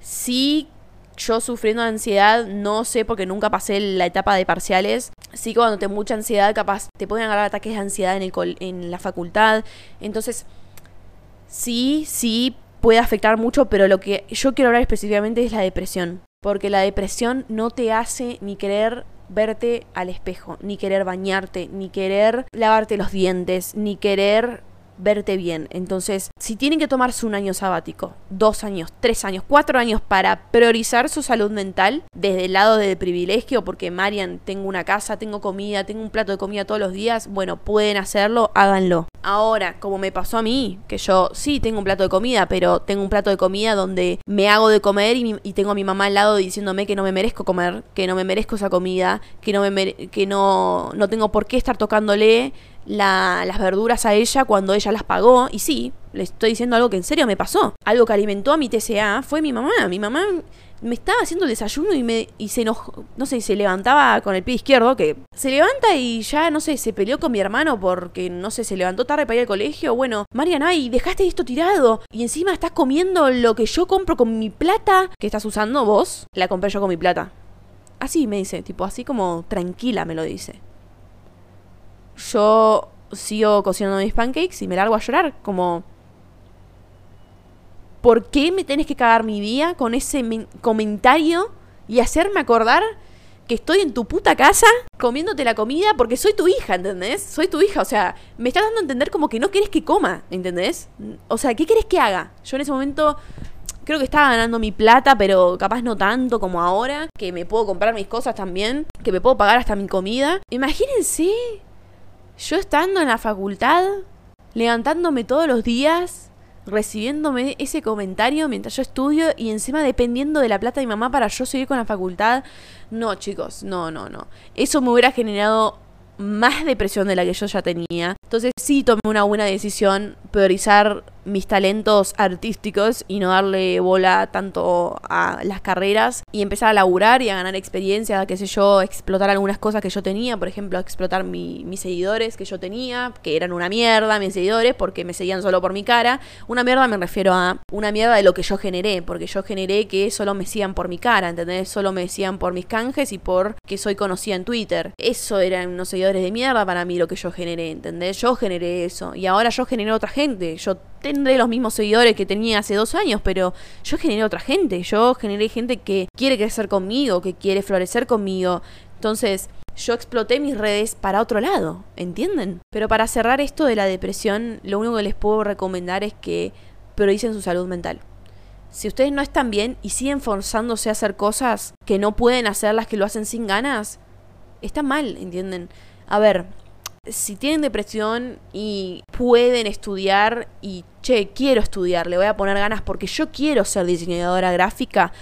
Sí yo sufriendo de ansiedad, no sé porque nunca pasé la etapa de parciales. Sí, cuando te mucha ansiedad, capaz te pueden agarrar ataques de ansiedad en, el en la facultad. Entonces, sí, sí puede afectar mucho, pero lo que yo quiero hablar específicamente es la depresión. Porque la depresión no te hace ni querer verte al espejo, ni querer bañarte, ni querer lavarte los dientes, ni querer verte bien. Entonces, si tienen que tomarse un año sabático, dos años, tres años, cuatro años para priorizar su salud mental desde el lado del privilegio, porque Marian, tengo una casa, tengo comida, tengo un plato de comida todos los días, bueno, pueden hacerlo, háganlo. Ahora, como me pasó a mí, que yo sí tengo un plato de comida, pero tengo un plato de comida donde me hago de comer y, tengo a mi mamá al lado diciéndome que no me merezco comer, que no me merezco esa comida, que no, me que no, no tengo por qué estar tocándole las verduras a ella cuando ella las pagó. Y sí, le estoy diciendo algo que en serio me pasó. Algo que alimentó a mi TCA fue mi mamá. Mi mamá me estaba haciendo el desayuno y, me, y se no sé, se levantaba con el pie izquierdo, que se levanta y ya, no sé, se peleó con mi hermano porque, no sé, se levantó tarde para ir al colegio. Bueno, Mariana, ay, dejaste esto tirado y encima estás comiendo lo que yo compro con mi plata que estás usando vos, la compré yo con mi plata. Así me dice, tipo, así como tranquila me lo dice yo sigo cocinando mis pancakes y me largo a llorar, como... ¿Por qué me tenés que cagar mi día con ese comentario y hacerme acordar que estoy en tu puta casa comiéndote la comida porque soy tu hija, ¿entendés? Soy tu hija, o sea, me estás dando a entender como que no querés que coma, ¿entendés? O sea, ¿qué querés que haga? Yo en ese momento creo que estaba ganando mi plata, pero capaz no tanto como ahora, que me puedo comprar mis cosas también, que me puedo pagar hasta mi comida. Imagínense yo estando en la facultad, levantándome todos los días, recibiéndome ese comentario mientras yo estudio y encima dependiendo de la plata de mi mamá para yo seguir con la facultad. No, chicos, no, no, no. Eso me hubiera generado más depresión de la que yo ya tenía. Entonces sí tomé una buena decisión, priorizar mis talentos artísticos y no darle bola tanto a las carreras y empezar a laburar y a ganar experiencia, qué sé yo, explotar algunas cosas que yo tenía, por ejemplo, explotar mis seguidores que yo tenía, que eran una mierda mis seguidores porque me seguían solo por mi cara. Una mierda me refiero a una mierda de lo que yo generé, porque yo generé que solo me sigan por mi cara, ¿entendés? Solo me decían por mis canjes y por que soy conocida en Twitter. Eso eran unos seguidores de mierda para mí lo que yo generé, ¿entendés? Yo generé eso y ahora yo generé otra gente. Yo tendré los mismos seguidores que tenía hace dos años, pero yo generé otra gente. Yo generé gente que quiere crecer conmigo, que quiere florecer conmigo. Entonces, yo exploté mis redes para otro lado, ¿entienden? Pero para cerrar esto de la depresión, lo único que les puedo recomendar es que prioricen su salud mental. Si ustedes no están bien y siguen forzándose a hacer cosas que no pueden hacer las que lo hacen sin ganas, está mal, ¿entienden? A ver, si tienen depresión y pueden estudiar y, che, quiero estudiar, le voy a poner ganas porque yo quiero ser diseñadora gráfica,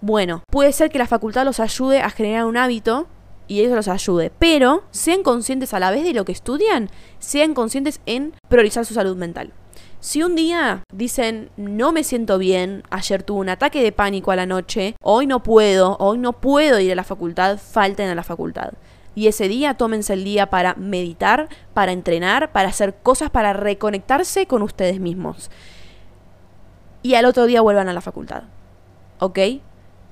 bueno, puede ser que la facultad los ayude a generar un hábito y eso los ayude, pero sean conscientes a la vez de lo que estudian, sean conscientes en priorizar su salud mental. Si un día dicen, no me siento bien, ayer tuve un ataque de pánico a la noche, hoy no puedo, hoy no puedo ir a la facultad, falten a la facultad. Y ese día tómense el día para meditar, para entrenar, para hacer cosas para reconectarse con ustedes mismos. Y al otro día vuelvan a la facultad. ¿Ok?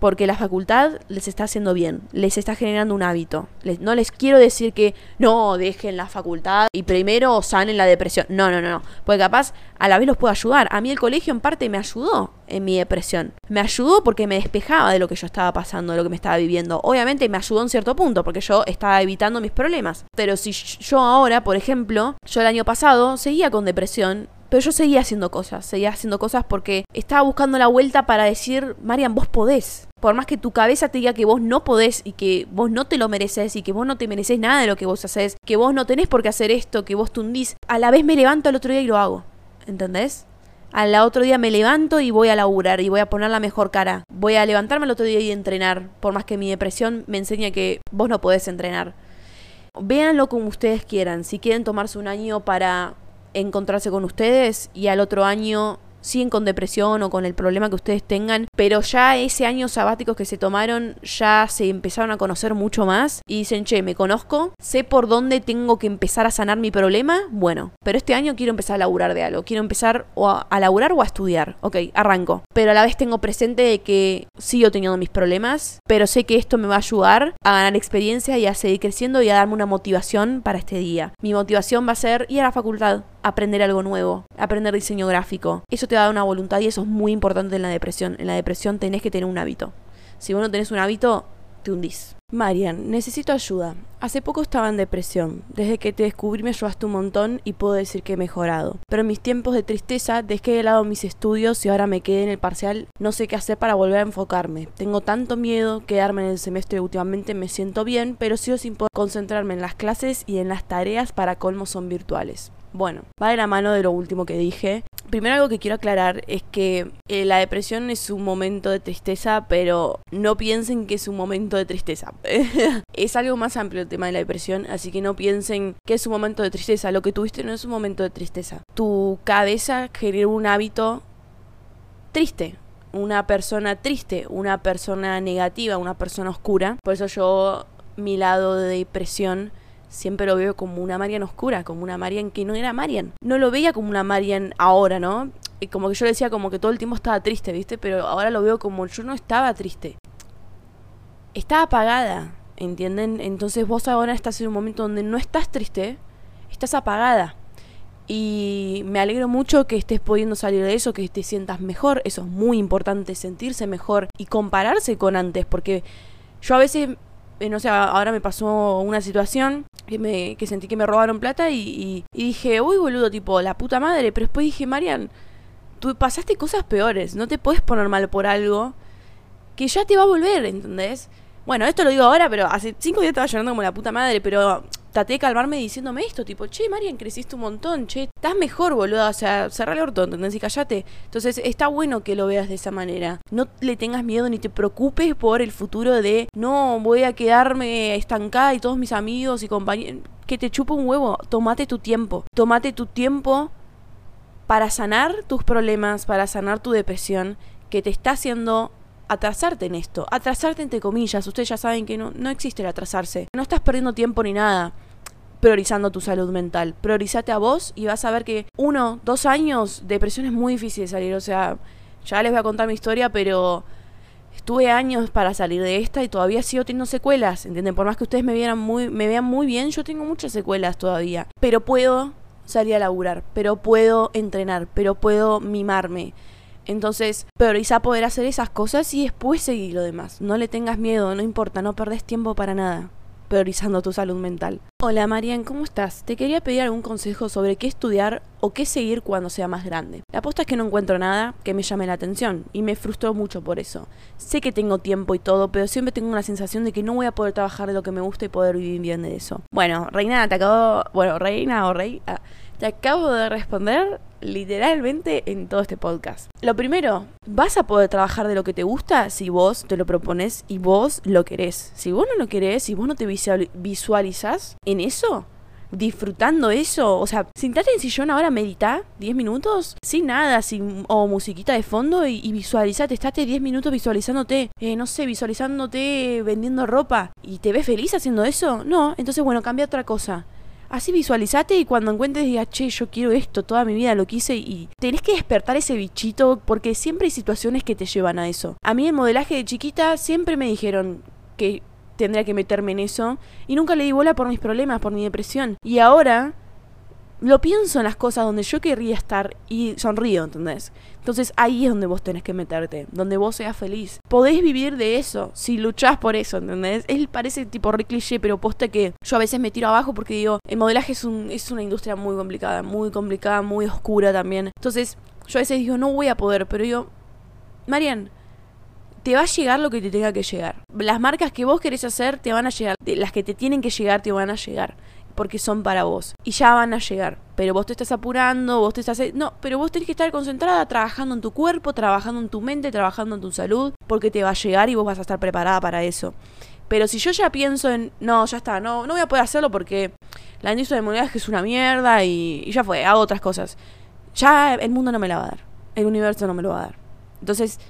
Porque la facultad les está haciendo bien, les está generando un hábito. no les quiero decir que no, dejen la facultad y primero sanen la depresión. No, no, no, no. Porque capaz a la vez los puedo ayudar. A mí el colegio en parte me ayudó en mi depresión. Me ayudó porque me despejaba de lo que yo estaba pasando, de lo que me estaba viviendo. Obviamente me ayudó en cierto punto porque yo estaba evitando mis problemas. Pero si yo ahora, por ejemplo, yo el año pasado seguía con depresión pero yo seguía haciendo cosas, seguía haciendo cosas porque estaba buscando la vuelta para decir, Marian, vos podés. Por más que tu cabeza te diga que vos no podés y que vos no te lo mereces y que vos no te mereces nada de lo que vos haces, que vos no tenés por qué hacer esto, que vos tundís, a la vez me levanto al otro día y lo hago. ¿Entendés? Al otro día me levanto y voy a laburar y voy a poner la mejor cara. Voy a levantarme al otro día y entrenar, por más que mi depresión me enseñe que vos no podés entrenar. Véanlo como ustedes quieran. Si quieren tomarse un año para encontrarse con ustedes y al otro año siguen con depresión o con el problema que ustedes tengan, pero ya ese año sabático que se tomaron ya se empezaron a conocer mucho más y dicen, che, me conozco, sé por dónde tengo que empezar a sanar mi problema, bueno, pero este año quiero empezar a laburar de algo, quiero empezar o a, a laburar o a estudiar, ok, arranco, pero a la vez tengo presente de que sigo teniendo mis problemas, pero sé que esto me va a ayudar a ganar experiencia y a seguir creciendo y a darme una motivación para este día. Mi motivación va a ser ir a la facultad, aprender algo nuevo, aprender diseño gráfico. Eso te da una voluntad y eso es muy importante en la depresión. En la depresión tenés que tener un hábito. Si vos no tenés un hábito, te hundís. Marian, necesito ayuda. Hace poco estaba en depresión. Desde que te descubrí me ayudaste un montón y puedo decir que he mejorado. Pero en mis tiempos de tristeza dejé de lado mis estudios y ahora me quedé en el parcial. No sé qué hacer para volver a enfocarme. Tengo tanto miedo quedarme en el semestre últimamente me siento bien, pero sigo sin poder concentrarme en las clases y en las tareas para colmo son virtuales. Bueno, va de la mano de lo último que dije. Primero algo que quiero aclarar es que eh, la depresión es un momento de tristeza, pero no piensen que es un momento de tristeza. es algo más amplio el tema de la depresión, así que no piensen que es un momento de tristeza. Lo que tuviste no es un momento de tristeza. Tu cabeza generó un hábito triste, una persona triste, una persona negativa, una persona oscura. Por eso yo mi lado de depresión siempre lo veo como una Marian oscura, como una Marian que no era Marian. No lo veía como una Marian ahora, ¿no? Y como que yo le decía como que todo el tiempo estaba triste, ¿viste? Pero ahora lo veo como yo no estaba triste. Estaba apagada, ¿entienden? Entonces vos ahora estás en un momento donde no estás triste, estás apagada. Y me alegro mucho que estés pudiendo salir de eso, que te sientas mejor. Eso es muy importante, sentirse mejor y compararse con antes, porque yo a veces no sé, ahora me pasó una situación que, me, que sentí que me robaron plata y, y, dije, uy, boludo, tipo, la puta madre. Pero después dije, Marian, tú pasaste cosas peores, no te puedes poner mal por algo que ya te va a volver, ¿entendés? Bueno, esto lo digo ahora, pero hace cinco días estaba llorando como la puta madre, pero traté de calmarme diciéndome esto, tipo, che, Marian, creciste un montón, che, estás mejor, boludo, o sea, cerra el orto, ¿entendés? Y callate. Entonces, está bueno que lo veas de esa manera. No le tengas miedo ni te preocupes por el futuro de, no, voy a quedarme estancada y todos mis amigos y compañeros, que te chupa un huevo, tomate tu tiempo, tomate tu tiempo para sanar tus problemas, para sanar tu depresión, que te está haciendo atrasarte en esto. Atrasarte entre comillas. Ustedes ya saben que no, no existe el atrasarse. No estás perdiendo tiempo ni nada priorizando tu salud mental. Priorizate a vos y vas a ver que uno, dos años, depresión es muy difícil de salir. O sea, ya les voy a contar mi historia, pero estuve años para salir de esta y todavía sigo teniendo secuelas, ¿entienden? Por más que ustedes me vieran muy, me vean muy bien, yo tengo muchas secuelas todavía. Pero puedo salir a laburar, pero puedo entrenar, pero puedo mimarme. Entonces, prioriza poder hacer esas cosas y después seguir lo demás. No le tengas miedo, no importa, no perdés tiempo para nada priorizando tu salud mental. Hola Marian, ¿cómo estás? Te quería pedir algún consejo sobre qué estudiar o qué seguir cuando sea más grande. La aposta es que no encuentro nada que me llame la atención y me frustró mucho por eso. Sé que tengo tiempo y todo, pero siempre tengo una sensación de que no voy a poder trabajar de lo que me gusta y poder vivir bien de eso. Bueno, Reina, te acabo... Bueno, Reina o Rey... Ah, te acabo de responder literalmente en todo este podcast. Lo primero, vas a poder trabajar de lo que te gusta si vos te lo propones y vos lo querés. Si vos no lo querés, si vos no te visualizas en eso, disfrutando eso, o sea, sentarte en sillón ahora, medita 10 minutos, sin nada, sin o musiquita de fondo y, y visualizate, estate 10 minutos visualizándote, eh, no sé, visualizándote vendiendo ropa y te ves feliz haciendo eso. No, entonces bueno, cambia otra cosa. Así visualizate y cuando encuentres digas, che, yo quiero esto, toda mi vida lo quise y tenés que despertar ese bichito porque siempre hay situaciones que te llevan a eso. A mí en modelaje de chiquita siempre me dijeron que tendría que meterme en eso y nunca le di bola por mis problemas, por mi depresión. Y ahora lo pienso en las cosas donde yo querría estar y sonrío, ¿entendés? Entonces ahí es donde vos tenés que meterte, donde vos seas feliz. Podés vivir de eso, si luchás por eso, ¿entendés? Él parece tipo re cliché, pero poste que yo a veces me tiro abajo porque digo, el modelaje es, un, es una industria muy complicada, muy complicada, muy oscura también. Entonces yo a veces digo, no voy a poder, pero digo, Marian, te va a llegar lo que te tenga que llegar. Las marcas que vos querés hacer te van a llegar, las que te tienen que llegar te van a llegar porque son para vos. Y ya van a llegar. Pero vos te estás apurando, vos te estás... No, pero vos tenés que estar concentrada trabajando en tu cuerpo, trabajando en tu mente, trabajando en tu salud, porque te va a llegar y vos vas a estar preparada para eso. Pero si yo ya pienso en, no, ya está, no, no voy a poder hacerlo porque la industria de modelaje es una mierda y, y ya fue, hago otras cosas. Ya el mundo no me la va a dar. El universo no me lo va a dar. Entonces,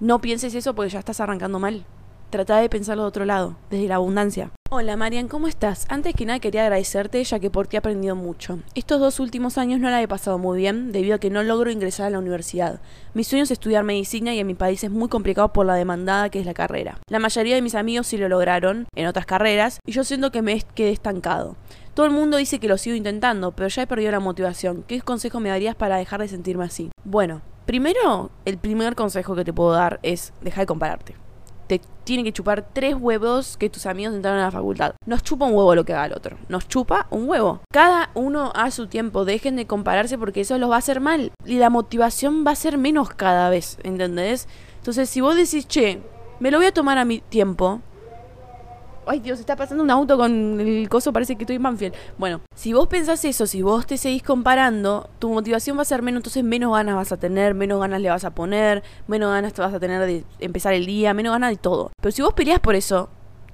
no pienses eso porque ya estás arrancando mal. Trata de pensarlo de otro lado, desde la abundancia. Hola Marian, ¿cómo estás? Antes que nada quería agradecerte ya que por ti he aprendido mucho. Estos dos últimos años no la he pasado muy bien debido a que no logro ingresar a la universidad. Mi sueño es estudiar medicina y en mi país es muy complicado por la demandada que es la carrera. La mayoría de mis amigos sí lo lograron en otras carreras y yo siento que me quedé estancado. Todo el mundo dice que lo sigo intentando, pero ya he perdido la motivación. ¿Qué consejo me darías para dejar de sentirme así? Bueno, primero, el primer consejo que te puedo dar es dejar de compararte te tienen que chupar tres huevos que tus amigos entraron a la facultad. Nos chupa un huevo lo que haga el otro. Nos chupa un huevo. Cada uno a su tiempo. Dejen de compararse porque eso los va a hacer mal. Y la motivación va a ser menos cada vez. ¿Entendés? Entonces, si vos decís, che, me lo voy a tomar a mi tiempo. Ay, Dios, está pasando un auto con el coso, parece que estoy en Banfield. Bueno, si vos pensás eso, si vos te seguís comparando, tu motivación va a ser menos, entonces menos ganas vas a tener, menos ganas le vas a poner, menos ganas te vas a tener de empezar el día, menos ganas de todo. Pero si vos peleas por eso,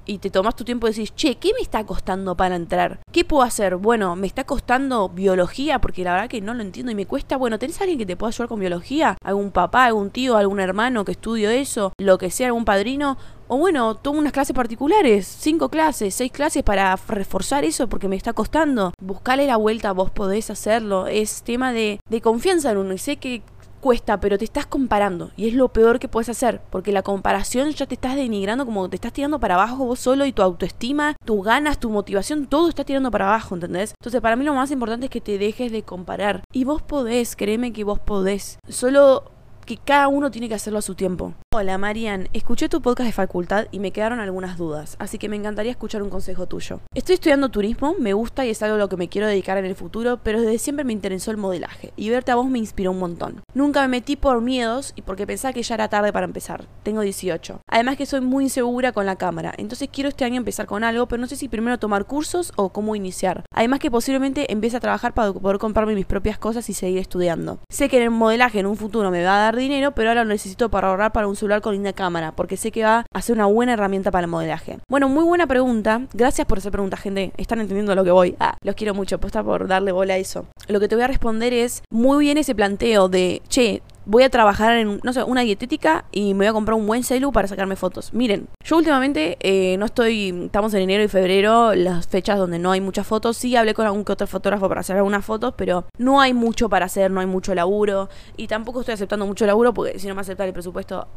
y te tomas tu tiempo y decís, che, ¿qué me está costando para entrar? ¿Qué puedo hacer? Bueno, me está costando biología porque la verdad que no lo entiendo y me cuesta. Bueno, ¿tenés alguien que te pueda ayudar con biología? ¿Algún papá, algún tío, algún hermano que estudio eso? Lo que sea, algún padrino. O bueno, tomo unas clases particulares, cinco clases, seis clases para reforzar eso porque me está costando. Buscale la vuelta, vos podés hacerlo. Es tema de, de confianza en uno. Y sé que cuesta, pero te estás comparando. Y es lo peor que puedes hacer, porque la comparación ya te estás denigrando, como te estás tirando para abajo vos solo y tu autoestima, tus ganas, tu motivación, todo está tirando para abajo, ¿entendés? Entonces para mí lo más importante es que te dejes de comparar. Y vos podés, créeme que vos podés. Solo que cada uno tiene que hacerlo a su tiempo. Hola Marian, escuché tu podcast de facultad y me quedaron algunas dudas, así que me encantaría escuchar un consejo tuyo. Estoy estudiando turismo, me gusta y es algo a lo que me quiero dedicar en el futuro, pero desde siempre me interesó el modelaje y verte a vos me inspiró un montón. Nunca me metí por miedos y porque pensaba que ya era tarde para empezar. Tengo 18. Además que soy muy insegura con la cámara, entonces quiero este año empezar con algo, pero no sé si primero tomar cursos o cómo iniciar. Además que posiblemente empiece a trabajar para poder comprarme mis propias cosas y seguir estudiando. Sé que el modelaje en un futuro me va a dar dinero, pero ahora lo necesito para ahorrar para un celular con linda cámara, porque sé que va a ser una buena herramienta para el modelaje. Bueno, muy buena pregunta. Gracias por hacer pregunta, gente. Están entendiendo lo que voy. Ah, los quiero mucho. Posta por darle bola a eso. Lo que te voy a responder es muy bien ese planteo de, che, voy a trabajar en, no sé, una dietética y me voy a comprar un buen celu para sacarme fotos. Miren, yo últimamente eh, no estoy, estamos en enero y febrero, las fechas donde no hay muchas fotos. Sí hablé con algún que otro fotógrafo para hacer algunas fotos, pero no hay mucho para hacer, no hay mucho laburo. Y tampoco estoy aceptando mucho laburo porque si no me acepta el presupuesto,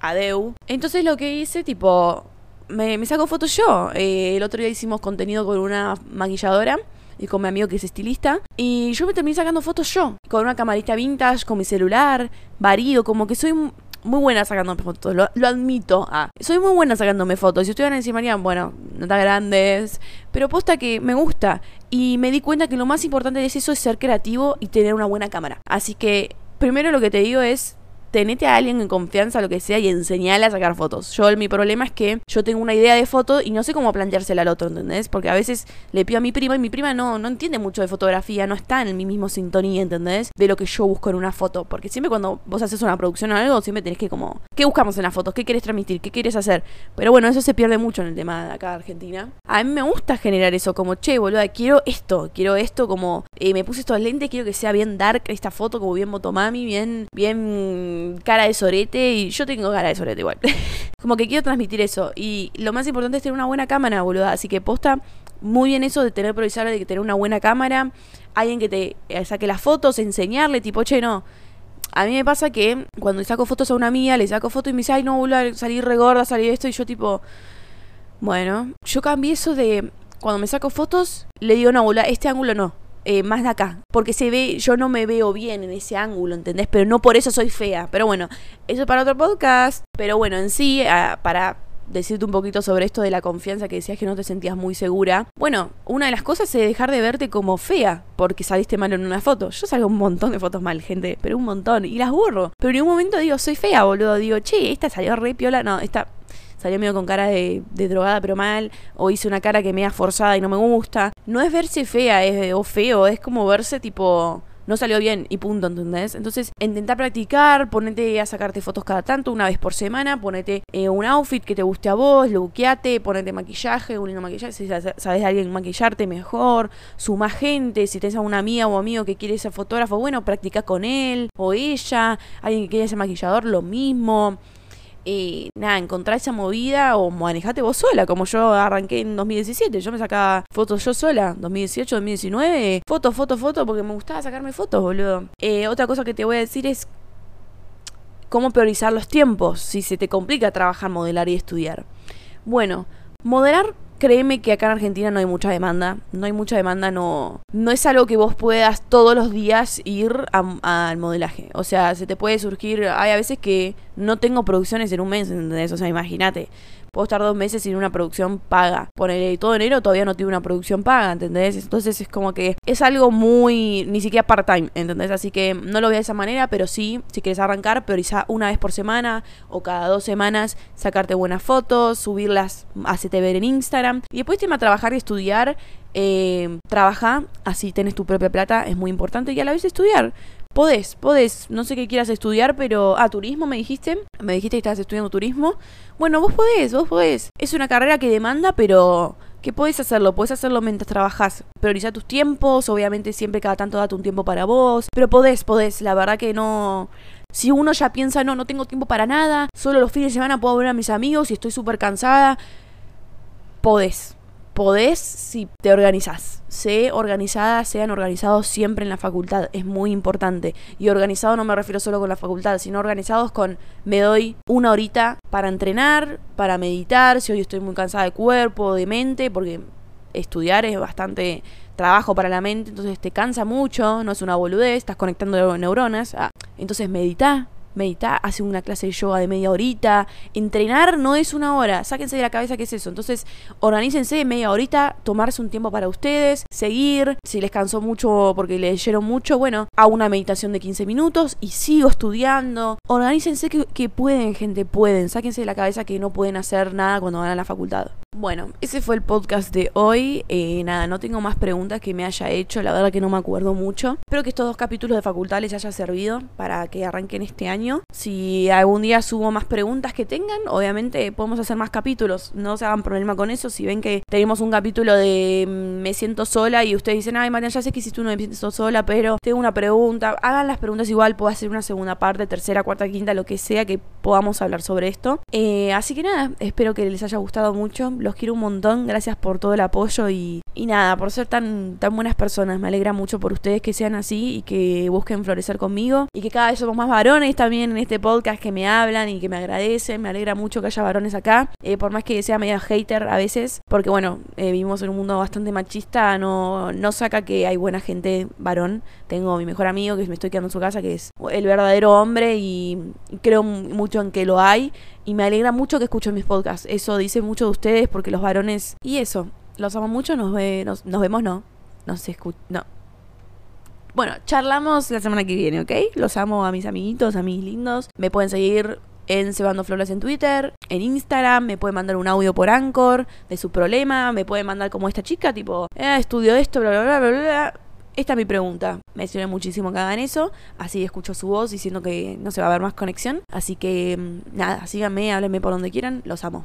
adeu. Entonces lo que hice, tipo, me, saco fotos yo. Eh, el otro día hicimos contenido con una maquilladora y con mi amigo que es estilista. Y yo me terminé sacando fotos yo, con una camarita vintage, con mi celular, varido, como que soy muy buena sacándome fotos, lo, admito. Ah, soy muy buena sacándome fotos. Si estuvieran encima, bueno, no tan grandes, pero posta que me gusta. Y me di cuenta que lo más importante de eso es ser creativo y tener una buena cámara. Así que, primero lo que te digo es tenete a alguien en confianza, lo que sea, y enseñale a sacar fotos. Yo, mi problema es que yo tengo una idea de foto y no sé cómo planteársela al otro, ¿entendés? Porque a veces le pido a mi prima y mi prima no, no entiende mucho de fotografía, no está en mi mismo sintonía, ¿entendés? De lo que yo busco en una foto. Porque siempre cuando vos haces una producción o algo, siempre tenés que como, ¿qué buscamos en las fotos? ¿Qué querés transmitir? ¿Qué quieres hacer? Pero bueno, eso se pierde mucho en el tema de acá de Argentina. A mí me gusta generar eso, como, che, boluda, quiero esto, quiero esto, como, eh, me puse estos lentes, quiero que sea bien dark esta foto, como bien motomami, bien, bien cara de sorete y yo tengo cara de sorete igual. como que quiero transmitir eso. Y lo más importante es tener una buena cámara, boluda. Así que posta muy bien eso de tener provisor, de tener una buena cámara. Alguien que te eh, saque las fotos, enseñarle, tipo, che, no. A mí me pasa que cuando saco fotos a una mía, le saco fotos y me dice, ay, no, boluda, salí regorda, salí esto. Y yo, tipo, bueno, yo cambié eso de cuando me saco fotos, le digo, no, boluda, este ángulo no eh, más de acá. Porque se ve, yo no me veo bien en ese ángulo, ¿entendés? Pero no por eso soy fea. Pero bueno, eso es para otro podcast. Pero bueno, en sí, ah, para decirte un poquito sobre esto de la confianza que decías que no te sentías muy segura. Bueno, una de las cosas es dejar de verte como fea porque saliste mal en una foto. Yo salgo un montón de fotos mal, gente, pero un montón. Y las borro. Pero en un momento digo, soy fea, boludo. Digo, che, esta salió re piola. No, esta salió medio con cara de, drogada pero mal, o hice una cara que me ha forzada y no me gusta. No es verse fea es, o feo, es como verse tipo no salió bien y punto, ¿entendés? Entonces, intenta practicar, ponete a sacarte fotos cada tanto, una vez por semana, ponete eh, un outfit que te guste a vos, luqueate, ponete maquillaje, un maquillaje, si sabes de alguien maquillarte mejor, suma gente, si tenés a una amiga o amigo que quiere ser fotógrafo, bueno, practica con él o ella, alguien que quiere ser maquillador, lo mismo y nada, encontrar esa movida o manejate vos sola, como yo arranqué en 2017. Yo me sacaba fotos yo sola, 2018, 2019, fotos, fotos, fotos, porque me gustaba sacarme fotos, boludo. Eh, otra cosa que te voy a decir es cómo priorizar los tiempos si se te complica trabajar, modelar y estudiar. Bueno, modelar Créeme que acá en Argentina no hay mucha demanda. No hay mucha demanda, no. No es algo que vos puedas todos los días ir al modelaje. O sea, se te puede surgir. Hay a veces que no tengo producciones en un mes, ¿entendés? O sea, imagínate puedo estar dos meses sin una producción paga. Ponerle todo enero todavía no tiene una producción paga, ¿entendés? Entonces es como que es algo muy, ni siquiera part-time, ¿entendés? Así que no lo veo de esa manera, pero sí, si quieres arrancar, prioriza una vez por semana o cada dos semanas, sacarte buenas fotos, subirlas, hacete ver en Instagram. Y después te a trabajar y estudiar. Eh, trabaja, así tenés tu propia plata, es muy importante, y a la vez estudiar. Podés, podés, no sé qué quieras estudiar, pero... Ah, turismo me dijiste. Me dijiste que estabas estudiando turismo. Bueno, vos podés, vos podés. Es una carrera que demanda, pero que podés hacerlo, podés hacerlo mientras trabajás. Priorizar tus tiempos, obviamente siempre cada tanto date un tiempo para vos. Pero podés, podés, la verdad que no... Si uno ya piensa, no, no tengo tiempo para nada, solo los fines de semana puedo ver a mis amigos y estoy súper cansada, podés podés si te organizás. Sé organizada, sean organizados siempre en la facultad, es muy importante. Y organizado no me refiero solo con la facultad, sino organizados con me doy una horita para entrenar, para meditar, si hoy estoy muy cansada de cuerpo, de mente, porque estudiar es bastante trabajo para la mente, entonces te cansa mucho, no es una boludez, estás conectando neuronas. Ah, entonces medita, meditar, hace una clase de yoga de media horita. Entrenar no es una hora, sáquense de la cabeza qué es eso. Entonces, organícense media horita, tomarse un tiempo para ustedes, seguir. Si les cansó mucho porque leyeron mucho, bueno, hago una meditación de 15 minutos y sigo estudiando. Organícense que, que pueden, gente, pueden. Sáquense de la cabeza que no pueden hacer nada cuando van a la facultad. Bueno, ese fue el podcast de hoy. Eh, nada, no tengo más preguntas que me haya hecho, la verdad que no me acuerdo mucho. Espero que estos dos capítulos de facultad les haya servido para que arranquen este año. Si algún día subo más preguntas que tengan, obviamente podemos hacer más capítulos. No se hagan problema con eso. Si ven que tenemos un capítulo de mm, me siento sola y ustedes dicen, ay María, ya sé que hiciste uno de me siento sola, pero tengo una pregunta. Hagan las preguntas igual, puedo hacer una segunda parte, tercera, cuarta, quinta, lo que sea que podamos hablar sobre esto. Eh, así que nada, espero que les haya gustado mucho los quiero un montón, gracias por todo el apoyo y, y nada, por ser tan, tan buenas personas. Me alegra mucho por ustedes que sean así y que busquen florecer conmigo y que cada vez somos más varones también en este podcast que me hablan y que me agradecen. Me alegra mucho que haya varones acá, eh, por más que sea medio hater a veces, porque bueno, eh, vivimos en un mundo bastante machista, no, no saca que hay buena gente varón. Tengo mi mejor amigo que me estoy quedando en su casa, que es el verdadero hombre y creo mucho en que lo hay y me alegra mucho que escuchen mis podcasts. Eso dice mucho de ustedes porque los varones... Y eso, los amo mucho, nos, ve, nos, vemos, no. Nos escucha... No. Bueno, charlamos la semana que viene, ¿ok? Los amo a mis amiguitos, a mis lindos. Me pueden seguir en Cebando Flores en Twitter, en Instagram, me pueden mandar un audio por Anchor de su problema, me pueden mandar como esta chica, tipo, eh, estudio esto, bla, bla, bla, bla, bla. Esta es mi pregunta. Me sirve muchísimo que hagan eso. Así escucho su voz diciendo que no se va a ver más conexión. Así que mm, nada, síganme, háblenme por donde quieran. Los amo.